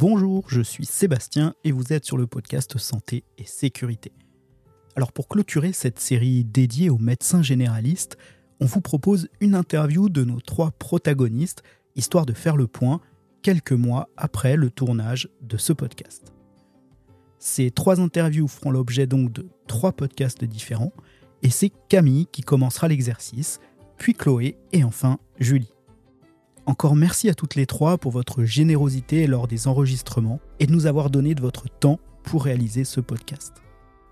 Bonjour, je suis Sébastien et vous êtes sur le podcast Santé et Sécurité. Alors pour clôturer cette série dédiée aux médecins généralistes, on vous propose une interview de nos trois protagonistes, histoire de faire le point quelques mois après le tournage de ce podcast. Ces trois interviews feront l'objet donc de trois podcasts différents, et c'est Camille qui commencera l'exercice, puis Chloé et enfin Julie. Encore merci à toutes les trois pour votre générosité lors des enregistrements et de nous avoir donné de votre temps pour réaliser ce podcast.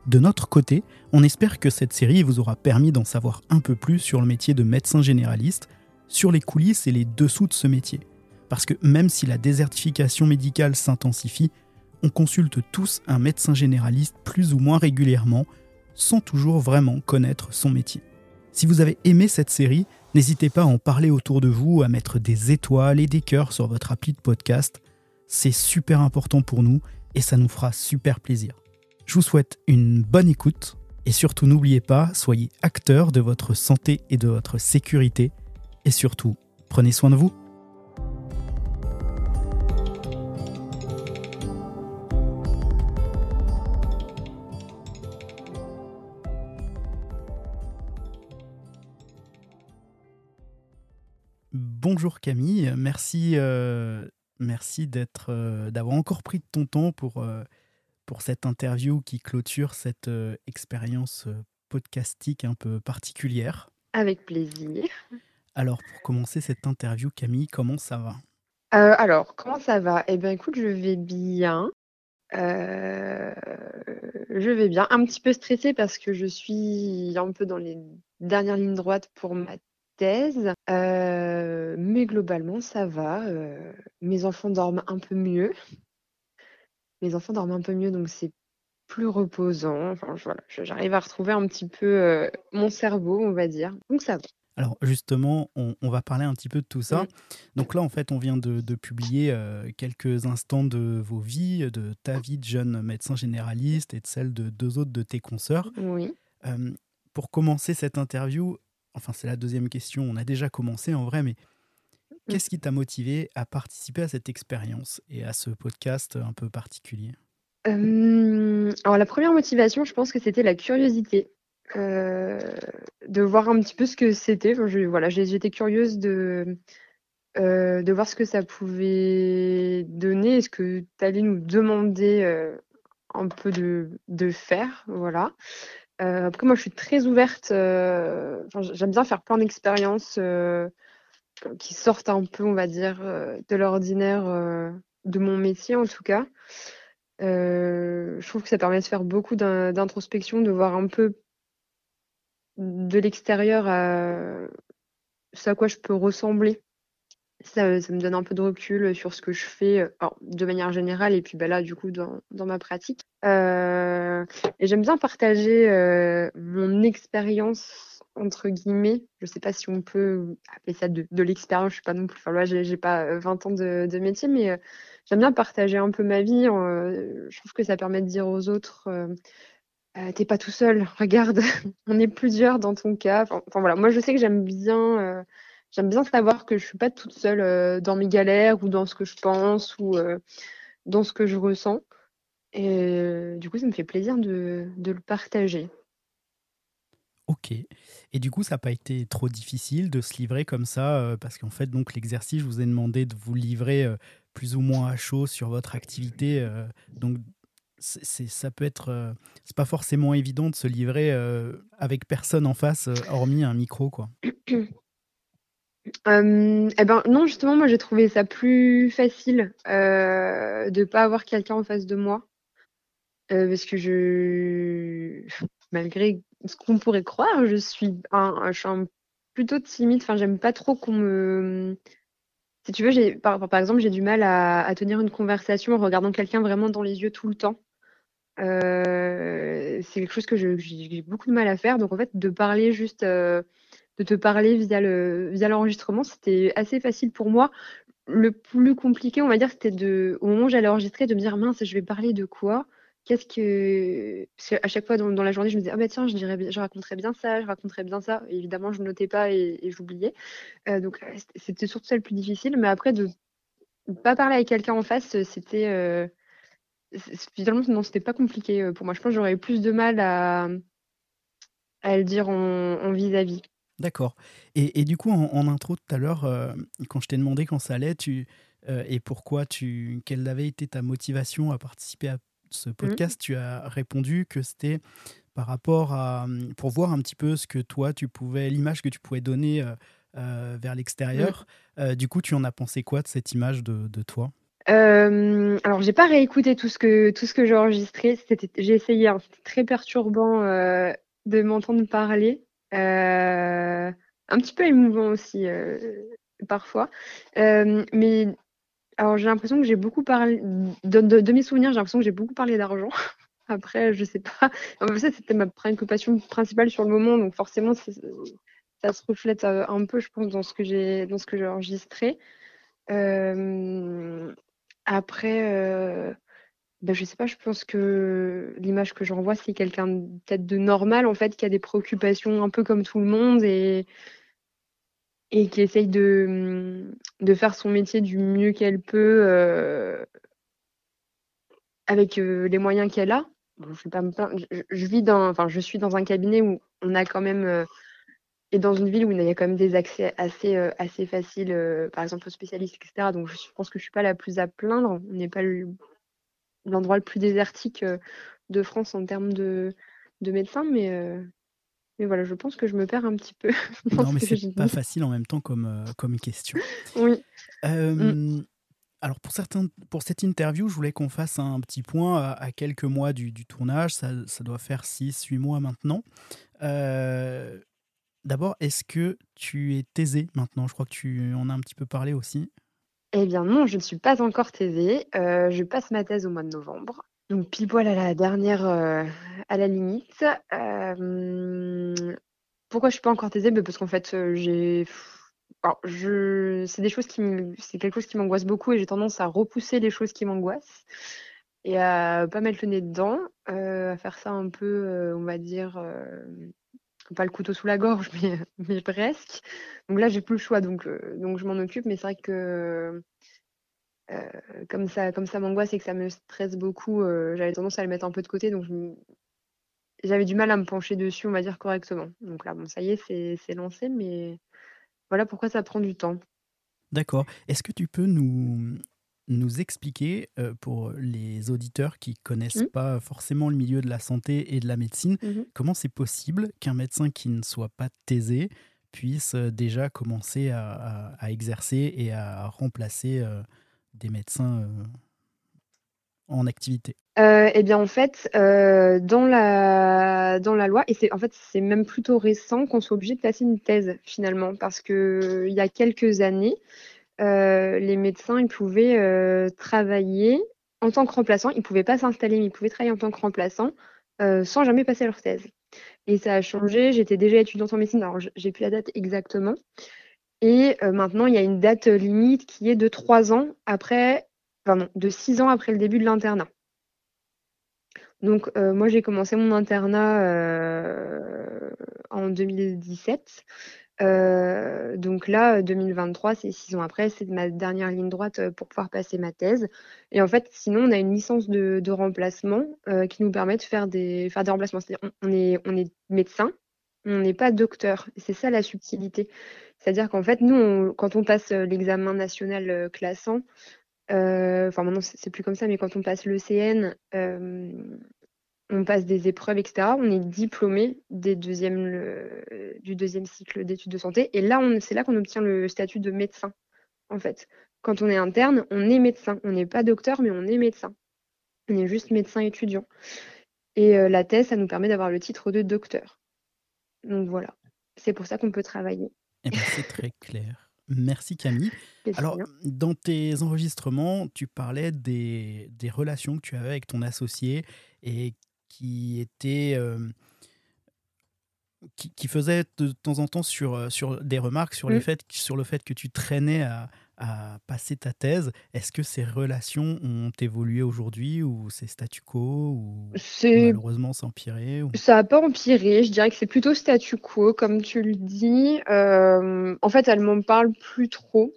De notre côté, on espère que cette série vous aura permis d'en savoir un peu plus sur le métier de médecin généraliste, sur les coulisses et les dessous de ce métier. Parce que même si la désertification médicale s'intensifie, on consulte tous un médecin généraliste plus ou moins régulièrement, sans toujours vraiment connaître son métier. Si vous avez aimé cette série, N'hésitez pas à en parler autour de vous, à mettre des étoiles et des cœurs sur votre appli de podcast. C'est super important pour nous et ça nous fera super plaisir. Je vous souhaite une bonne écoute et surtout n'oubliez pas, soyez acteur de votre santé et de votre sécurité et surtout, prenez soin de vous. Bonjour Camille, merci, euh, merci d'être, euh, d'avoir encore pris de ton temps pour, euh, pour cette interview qui clôture cette expérience podcastique un peu particulière. Avec plaisir. Alors pour commencer cette interview, Camille, comment ça va? Alors, comment ça va? Eh bien écoute, je vais bien. je vais bien, un petit peu stressée parce que je suis un peu dans les dernières lignes droites pour ma thèse. Euh, mais globalement, ça va. Euh, mes enfants dorment un peu mieux. Mes enfants dorment un peu mieux, donc c'est plus reposant. Enfin, voilà, j'arrive à retrouver un petit peu euh, mon cerveau, on va dire. Donc ça va. Alors justement, on, va parler un petit peu de tout ça. Donc là, en fait, on vient de, publier quelques instants de vos vies, de ta vie de jeune médecin généraliste et de celle de deux autres de tes consoeurs. Oui. pour commencer cette interview, enfin c'est la deuxième question, on a déjà commencé en vrai, mais mmh. qu'est-ce qui t'a motivé à participer à cette expérience et à ce podcast un peu particulier? Alors la première motivation, je pense que c'était la curiosité. Euh, de voir un petit peu ce que c'était. voilà, j'étais curieuse de, euh, de voir ce que ça pouvait donner, est-ce que tu allais nous demander euh, un peu de, de faire, voilà. Euh, après, moi, je suis très ouverte. Euh, j'aime bien faire plein d'expériences euh, qui sortent un peu, on va dire, de l'ordinaire de mon métier, en tout cas. je trouve que ça permet de faire beaucoup d'introspection, de voir un peu de l'extérieur ce à quoi je peux ressembler ça, me donne un peu de recul sur ce que je fais de manière générale et puis bah, là, du coup, dans, ma pratique. et j'aime bien partager mon expérience, entre guillemets. Je ne sais pas si on peut appeler ça de, l'expérience, je suis pas non plus. Enfin, là, j'ai pas 20 ans de, métier, mais j'aime bien partager un peu ma vie. je trouve que ça permet de dire aux autres. T'es pas tout seul, regarde, on est plusieurs dans ton cas. Enfin, voilà, moi je sais que j'aime bien J'aime bien savoir que je suis pas toute seule euh, dans mes galères ou dans ce que je pense ou euh, dans ce que je ressens. Et euh, du coup, ça me fait plaisir de, le partager. Ok. Et du coup, ça n'a pas été trop difficile de se livrer comme ça, parce qu'en fait, donc l'exercice, je vous ai demandé de vous livrer plus ou moins à chaud sur votre activité. donc, c'est, ça peut être, c'est pas forcément évident de se livrer avec personne en face, hormis un micro, quoi. eh ben, non, justement, moi, j'ai trouvé ça plus facile, euh, de pas avoir quelqu'un en face de moi. Euh, parce que je malgré ce qu'on pourrait croire, je suis un je suis plutôt timide, enfin, j'aime pas trop qu'on me si tu veux, par exemple, j'ai du mal à tenir une conversation en regardant quelqu'un vraiment dans les yeux tout le temps. Euh, c'est quelque chose que j'ai beaucoup de mal à faire, donc en fait, de parler juste, de te parler via le via l'enregistrement, c'était assez facile pour moi. Le plus compliqué, on va dire, c'était au moment où j'allais enregistrer, de me dire mince, je vais parler de quoi? Qu'est-ce que parce à chaque fois dans, la journée, je me disais ah bah tiens, je dirais, je raconterais bien ça, je raconterais bien ça. évidemment, je ne notais pas et, j'oubliais. Euh, donc c'était surtout ça le plus difficile. Mais après de pas parler avec quelqu'un en face, c'était, finalement, non, c'était pas compliqué, pour moi. Je pense que j'aurais eu plus de mal à à le dire en vis-à-vis. D'accord et du coup, en intro tout à l'heure, quand je t'ai demandé quand ça allait, tu, et pourquoi tu quelle avait été ta motivation à participer à ce mmh. podcast, tu as répondu que c'était par rapport à, mmh, pour voir un petit peu ce que toi tu pouvais, l'image que tu pouvais donner vers l'extérieur. Mmh. du coup, tu en as pensé quoi de cette image de, de toi? Euh, alors, j'ai pas réécouté tout ce que tout ce que j'ai enregistré. j'ai essayé. Hein, c'était très perturbant de m'entendre parler. Un petit peu émouvant aussi parfois. mais alors j'ai l'impression que j'ai beaucoup parlé de, mes souvenirs. J'ai l'impression que j'ai beaucoup parlé d'argent. Après, je sais pas. ça, c'était ma préoccupation principale sur le moment, donc forcément, ça se reflète euh, un peu, je pense, dans ce que j'ai, dans ce que j'ai enregistré. Euh, après, euh, ben, je sais pas. Je pense que l'image que j'envoie, c'est quelqu'un peut-être de normal, en fait, qui a des préoccupations un peu comme tout le monde et et qui essaye de, de faire son métier du mieux qu'elle peut euh, avec euh, les moyens qu'elle a. je, pas je, vis dans, enfin, je suis dans un cabinet où on a quand même, euh, et dans une ville où il y a quand même des accès assez, assez faciles, par exemple aux spécialistes, etc. Donc je pense que je ne suis pas la plus à plaindre. On n'est pas l'endroit le, plus désertique de France en termes de, de médecins, mais mais voilà, je pense que je me perds un petit peu. non, mais c'est pas facile en même temps comme, euh, comme question. Oui. Mm. Alors pour, certains, pour cette interview, je voulais qu'on fasse un petit point à, quelques mois du, du tournage. Ça, ça, doit faire 6-8 mois maintenant. Euh, d'abord, est-ce que tu es taisée maintenant? Je crois que tu en as un petit peu parlé aussi. Eh bien non, je ne suis pas encore taisée. Euh, je passe ma thèse au mois de novembre. Donc pile poil à la dernière, euh, à la limite. pourquoi je suis pas encore taisée? Bah, parce qu'en fait, euh, c'est des choses qui quelque chose qui m'angoisse beaucoup et j'ai tendance à repousser les choses qui m'angoissent et à pas mettre le nez dedans, euh, à faire ça un peu, on va dire, pas le couteau sous la gorge, mais presque. Donc là, j'ai plus le choix donc donc je m'en occupe mais c'est vrai que euh, comme ça, comme ça m'angoisse et que ça me stresse beaucoup, euh, j'avais tendance à le mettre un peu de côté, donc j'avais du mal à me pencher dessus, on va dire correctement. Donc là, bon, ça y est, c'est lancé, mais voilà pourquoi ça prend du temps. D'accord. Est-ce que tu peux nous, nous expliquer, euh, pour les auditeurs qui connaissent mmh. pas forcément le milieu de la santé et de la médecine, mmh comment c'est possible qu'un médecin qui ne soit pas taisé puisse déjà commencer à, exercer et à remplacer des médecins euh, en activité? Euh, eh bien, en fait, euh, dans, la, dans la loi, et c'est en fait c'est même plutôt récent qu'on soit obligé de passer une thèse finalement, parce que il y a quelques années, les médecins ils pouvaient travailler en tant que remplaçant, ils pouvaient pas s'installer, mais ils pouvaient travailler en tant que remplaçant sans jamais passer leur thèse. Et ça a changé. J'étais déjà étudiante en médecine, alors j'ai plus la date exactement, et maintenant, il y a une date limite qui est de trois ans après, pardon, de six ans après le début de l'internat. Donc, moi, j'ai commencé mon internat en 2017. Donc là, 2023, c'est six ans après, c'est ma dernière ligne droite pour pouvoir passer ma thèse. Et en fait, sinon, on a une licence de, remplacement qui nous permet de faire des, remplacements. C'est-à-dire, on est, on est médecin, on n'est pas docteur. C'est ça la subtilité. C'est-à-dire qu'en fait, nous, quand on passe l'examen national classant, enfin maintenant c'est plus comme ça, mais quand on passe l'ECN, on passe des épreuves, etc. On est diplômé des deuxièmes, du deuxième cycle d'études de santé. Et là, c'est là qu'on obtient le statut de médecin, en fait. Quand on est interne, on est médecin. On n'est pas docteur, mais on est médecin. On est juste médecin étudiant. Et la thèse, ça nous permet d'avoir le titre de docteur. Donc voilà, c'est pour ça qu'on peut travailler. Eh ben, c'est très clair. Merci Camille. Alors, dans tes enregistrements, tu parlais des, des, relations que tu avais avec ton associé et qui étaient... Euh, qui, qui, faisaient de temps en temps sur, euh, sur des remarques sur, les mmh. faits, sur le fait que tu traînais à, à passer ta thèse. Est-ce que ces relations ont évolué aujourd'hui ou c'est statu quo ou malheureusement a empiré Ça n'a pas empiré, je dirais que c'est plutôt statu quo comme tu le dis. Euh, en fait, elle m'en parle plus trop.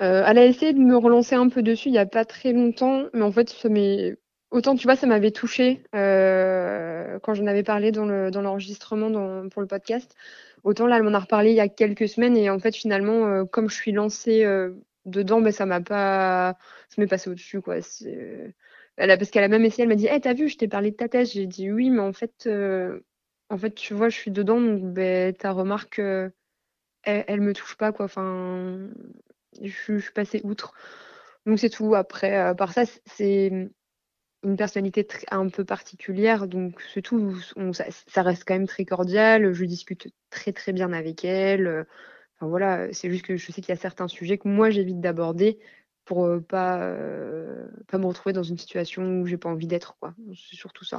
elle a essayé de me relancer un peu dessus il y a pas très longtemps, mais en fait, ça m'est autant, tu vois, ça m'avait touchée, quand j'en avais parlé dans l'enregistrement pour le podcast. Autant là, elle m'en a reparlé il y a quelques semaines et en fait, finalement, comme je suis lancée, dedans, ben ça m'a pas ça m'est passé au-dessus, quoi. elle a parce qu'elle a même essayé, elle m'a dit: «Eh, tu vu, je t'ai parlé de ta thèse». J'ai dit: «Oui, mais en fait, en fait, tu vois, je suis dedans, donc beh, ta remarque, elle me touche pas, quoi». Enfin, je suis passée outre. Donc c'est tout. Après, à part ça, c'est une personnalité un peu particulière, donc c'est tout. ça reste quand même très cordial. Je discute très, très bien avec elle, enfin voilà, c'est juste que je sais qu'il y a certains sujets que moi j'évite d'aborder pour, pas, pas me retrouver dans une situation où j'ai pas envie d'être, quoi. C'est surtout ça.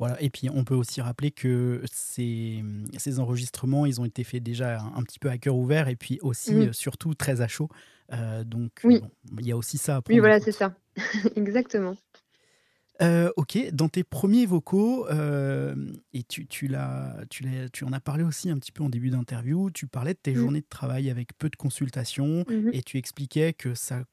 Voilà et puis on peut aussi rappeler que ces, ces enregistrements, ils ont été faits déjà un petit peu à cœur ouvert et puis aussi, mmh. surtout très à chaud, donc Oui. il y a aussi ça à Oui, voilà, c'est ça. Exactement. OK, dans tes premiers vocaux, et tu tu l'as tu l'as tu en as parlé aussi un petit peu en début d'interview, tu parlais de tes mmh. journées de travail avec peu de consultations et tu expliquais que ça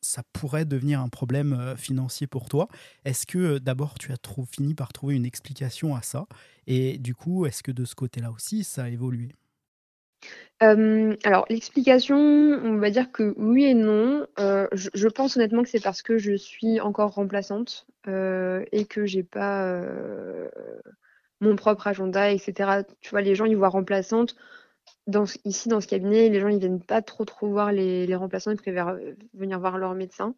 ça pourrait devenir un problème euh, financier pour toi. Est-ce que euh, d'abord tu as fini par trouver une explication à ça Et du coup, est-ce que de ce côté-là aussi, ça a évolué? Alors l'explication, on va dire que oui et non. Euh, je pense honnêtement que c'est parce que je suis encore remplaçante, et que j'ai pas, mon propre agenda etc. Tu vois, les gens, ils voient remplaçante ici, dans ce cabinet, les gens, ils viennent pas trop, trop voir les, remplaçants, ils préfèrent euh, venir voir leur médecin,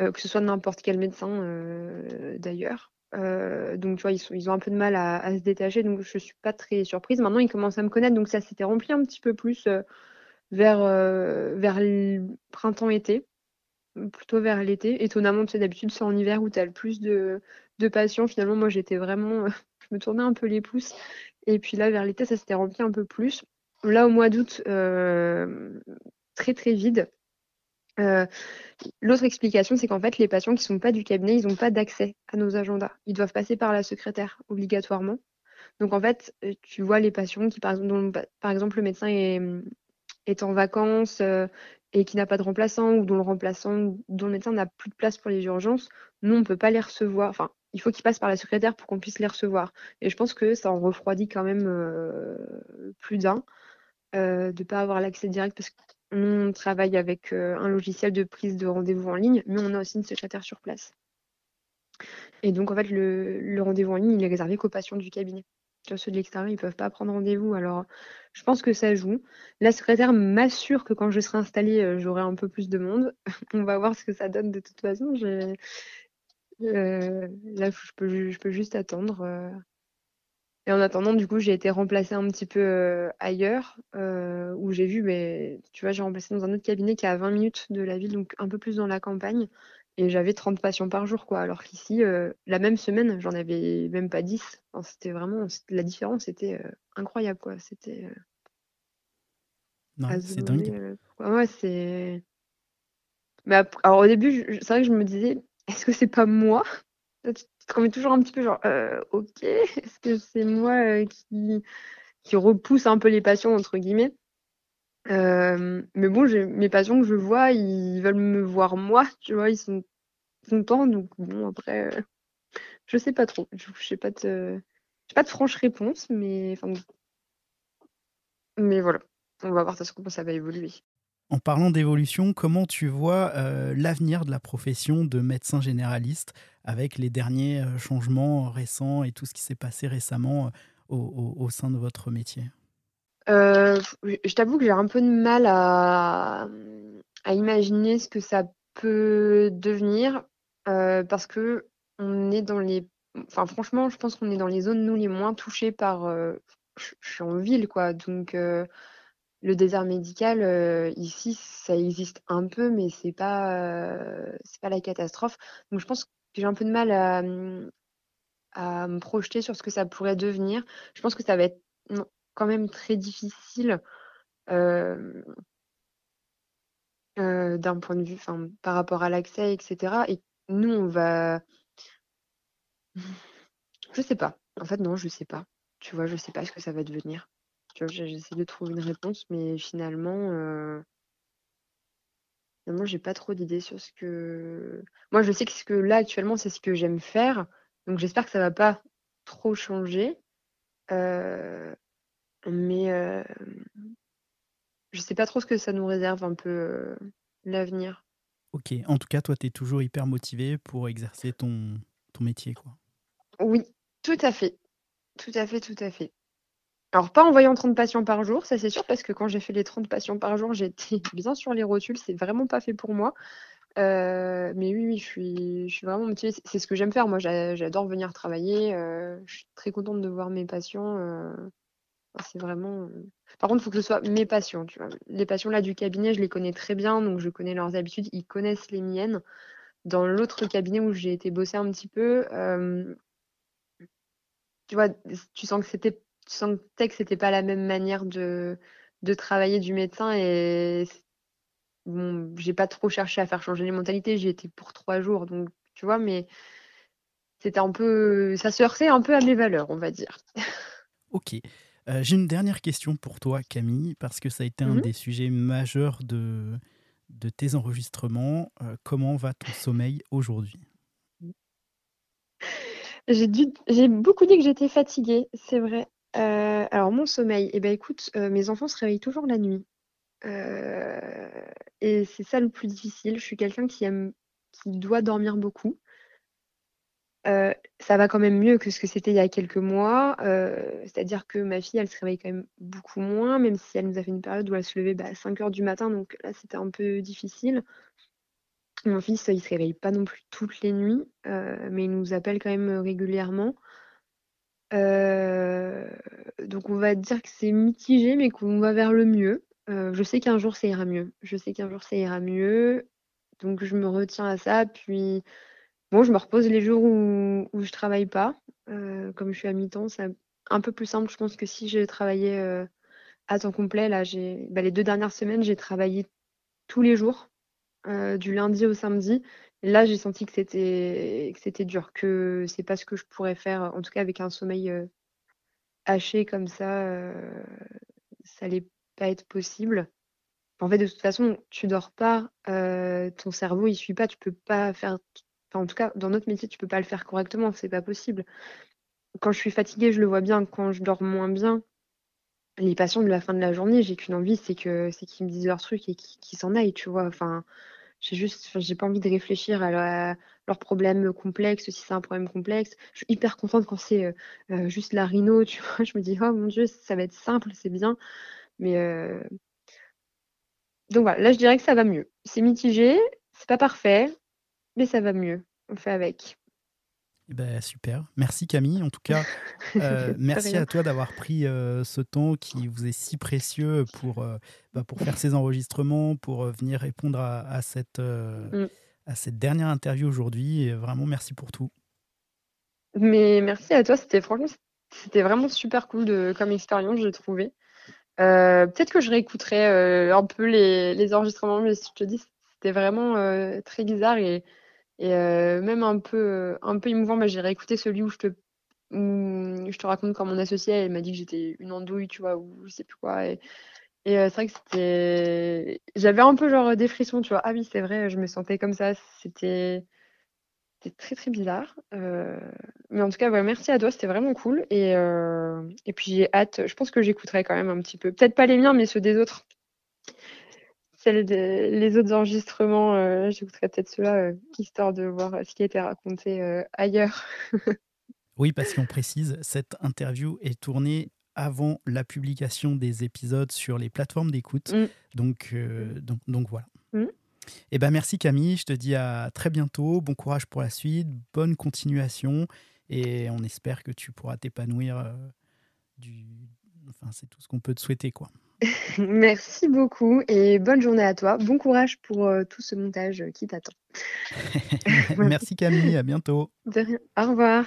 euh, que ce soit n'importe quel médecin euh, donc, tu vois, ils, ont un peu de mal à, se détacher, donc je suis pas très surprise. Maintenant, ils commencent à me connaître, donc ça s'était rempli un petit peu plus vers, vers le printemps-été, plutôt vers l'été. Étonnamment, tu sais, d'habitude, c'est en hiver où tu as le plus de, de patients. Finalement, moi, j'étais vraiment, je me tournais un peu les pouces. Et puis là, vers l'été, ça s'était rempli un peu plus. Là, au mois d'août, euh, très très vide. Euh, l'autre explication, c'est qu'en fait, les patients qui ne sont pas du cabinet, ils n'ont pas d'accès à nos agendas. Ils doivent passer par la secrétaire obligatoirement. Donc en fait, euh, tu vois les patients qui, par exemple, dont, par exemple le médecin est, est en vacances et qui n'a pas de remplaçant ou dont le remplaçant, dont le médecin n'a plus de place pour les urgences, nous, on ne peut pas les recevoir. Enfin, il faut qu'ils passent par la secrétaire pour qu'on puisse les recevoir. Et je pense que ça en refroidit quand même plus d'un. Euh, de ne pas avoir l'accès direct parce qu'on travaille avec euh, un logiciel de prise de rendez-vous en ligne, mais on a aussi une secrétaire sur place. Et donc, en fait, le, rendez-vous en ligne, il est réservé qu'aux patients du cabinet. Ceux de l'extérieur, ils ne peuvent pas prendre rendez-vous. Alors, je pense que ça joue. La secrétaire m'assure que quand je serai installée, euh, j'aurai un peu plus de monde. on va voir ce que ça donne de toute façon. là, je peux, je peux juste attendre. Et en attendant, du coup, j'ai été remplacée un petit peu ailleurs, où j'ai vu, mais tu vois, j'ai remplacé dans un autre cabinet qui est à 20 minutes de la ville, donc un peu plus dans la campagne. Et j'avais 30 patients par jour, quoi. Alors qu'ici, la même semaine, j'en avais même pas 10. c'était vraiment, la différence était incroyable, quoi. C'était. c'est dingue. ouais, c'est. Mais alors au début, c'est vrai que je me disais, est-ce que c'est pas moi? Te remets toujours un petit peu genre, euh, ok, est-ce que c'est moi euh, qui, qui repousse un peu les passions, entre guillemets? Euh, Mais bon, mes patients que je vois, ils veulent me voir moi, tu vois, ils sont contents, donc bon, après, je sais pas trop. Je n'ai pas, de, pas de franche réponse, mais, mais voilà, on va voir comment ça va évoluer. En parlant d'évolution, comment tu vois l'avenir de la profession de médecin généraliste avec les derniers euh, changements récents et tout ce qui s'est passé récemment euh, au, sein de votre métier? Euh, Je t'avoue que j'ai un peu de mal à, imaginer ce que ça peut devenir parce que on est dans les. Enfin, franchement, je pense qu'on est dans les zones, nous, les moins touchées par. je suis en ville, quoi. Donc, le désert médical, ici, ça existe un peu, mais c'est pas, c'est pas la catastrophe. Donc, je pense j'ai un peu de mal à, me projeter sur ce que ça pourrait devenir. Je pense que ça va être quand même très difficile d'un point de vue, enfin, par rapport à l'accès, etc. Et nous, on va. Je sais pas. En fait, non, je sais pas. Tu vois, je sais pas ce que ça va devenir. Tu vois, j'essaie de trouver une réponse, mais finalement, honnêtement, j'ai pas trop d'idées sur ce que moi, je sais que ce que là, actuellement, c'est ce que j'aime faire, donc j'espère que ça va pas trop changer. Heu, mais, hem, je sais pas trop ce que ça nous réserve un peu, heu, l'avenir. OK. En tout cas, toi, tu es toujours hyper motivé pour exercer ton ton métier, quoi? Oui, tout à fait. Tout à fait, tout à fait. Alors pas en voyant 30 patients par jour, ça c'est sûr, parce que quand j'ai fait les 30 patients par jour, j'étais bien sur les rotules, c'est vraiment pas fait pour moi. Heu, mais oui, oui, je suis je suis vraiment motivée, c'est ce que j'aime faire. Moi, j'a j'adore venir travailler, heu, je suis très contente de voir mes patients, enfin, c'est vraiment, par contre, il faut que ce soit mes patients? Les patients là du cabinet, je les connais très bien, donc je connais leurs habitudes, ils connaissent les miennes. Dans l'autre cabinet où j'ai été bosser un petit peu, tu vois, tu sens que c'était tu sentais que c'était pas la même manière de de travailler du médecin et bon, j'ai pas trop cherché à faire changer les mentalités, j'y étais pour 3 jours, donc tu vois? Mais c'était un peu ça se heurtait un peu à mes valeurs, on va dire. OK. Heu, j'ai une dernière question pour toi, Camille, parce que ça a été un Mmh mh. des sujets majeurs de de tes enregistrements. Heu, comment va ton sommeil aujourd'hui? J'ai dû j'ai beaucoup dit que j'étais fatiguée, c'est vrai. Heu, alors mon sommeil, et bah, écoute, heu, mes enfants se réveillent toujours la nuit. Heu et c'est ça le plus difficile. Je suis quelqu'un qui aime qui doit dormir beaucoup. Ça va quand même mieux que ce que c'était il y a quelques mois, c'est-à-dire que ma fille, elle se réveille quand même beaucoup moins, même si elle nous a fait une période où elle se levait, bah, à 5:00 du matin, donc là, c'était un peu difficile. Mon fils, il se réveille pas non plus toutes les nuits, mais il nous appelle quand même, régulièrement. Heu, donc on va dire que c'est mitigé, mais qu'on va vers le mieux. Heu, je sais qu'un jour ça ira mieux. Je sais qu'un jour ça ira mieux, donc je me retiens à ça. Puis bon, je me repose les jours où où je travaille pas. Heu, comme je suis à mi-temps, c'est un peu plus simple, je pense, que si je travaillais, à temps complet. Là, bah, les 2 dernières semaines, j'ai travaillé tous les jours, du lundi au samedi. Là, j'ai senti que c'était que c'était dur, que c'est pas ce que je pourrais faire, en tout cas avec un sommeil, haché comme ça, ça allait pas être possible. En fait, de toute façon, tu dors pas, ton cerveau il suit pas, tu peux pas faire en tout cas, dans notre métier, tu peux pas le faire correctement, c'est pas possible. Quand je suis fatiguée, je le vois bien, quand je dors moins bien, les patients de la fin de la journée, j'ai qu'une envie, c'est que c'est qu'ils me disent leur truc et qu'ils qu'ils s'en aillent, tu vois? Enfin, j'ai juste j'ai pas envie de réfléchir à la leurs problèmes complexes, si c'est un problème complexe. Je suis hyper contente quand c'est, heu heu, juste la rhino, tu vois? Je me dis: «Oh mon Dieu, ça va être simple, c'est bien». Mais heu donc voilà, là, je dirais que ça va mieux. C'est mitigé, c'est pas parfait, mais ça va mieux. On fait avec. Et bah, super. Merci Camille. En tout cas, De merci à toi d'avoir pris, heu, ce temps qui vous est si précieux pour, heu, bah, pour faire ces enregistrements, pour, venir répondre à à cette, Mmh. à cette dernière interview aujourd'hui et vraiment merci pour tout. Mais merci à toi, c'était franchement, c'était vraiment super cool de comme expérience, j'ai trouvé. Peut-être que je réécouterai, un peu les les enregistrements, mais je te dis, c'était vraiment, très bizarre et et même un peu, un peu émouvant. Bah, j'ai réécouté celui où je te où je te raconte quand mon associée, elle m'a dit que j'étais une andouille, tu vois? Ou je sais plus quoi et c'est vrai que c'était j'avais un peu genre des frissons, tu vois? Ah oui, c'est vrai, je me sentais comme ça. C'était c'était très, très bizarre, mais en tout cas, ouais, merci à toi, c'était vraiment cool et et puis j'ai hâte, je pense que j'écouterai quand même un petit peu. Peut-être pas les miens, mais ceux des autres. Des les autres enregistrements, heu, j'écouterai peut-être ceux-là, heu, histoire de voir, heu, ce qui a été raconté, heu, ailleurs. Oui, parce qu'on précise, cette interview est tournée avant la publication des épisodes sur les plateformes d'écoute. Mmh. Donc, Mmh. heu, donc donc voilà. Mmh. Bah, merci Camille, je te dis à très bientôt. Bon courage pour la suite, bonne continuation et on espère que tu pourras t'épanouir, du enfin, c'est tout ce qu'on peut te souhaiter, quoi. Merci beaucoup et bonne journée à toi. Bon courage pour, heu, tout ce montage, heu, qui t'attend. Me merci Camille, à bientôt. De rien. Au revoir.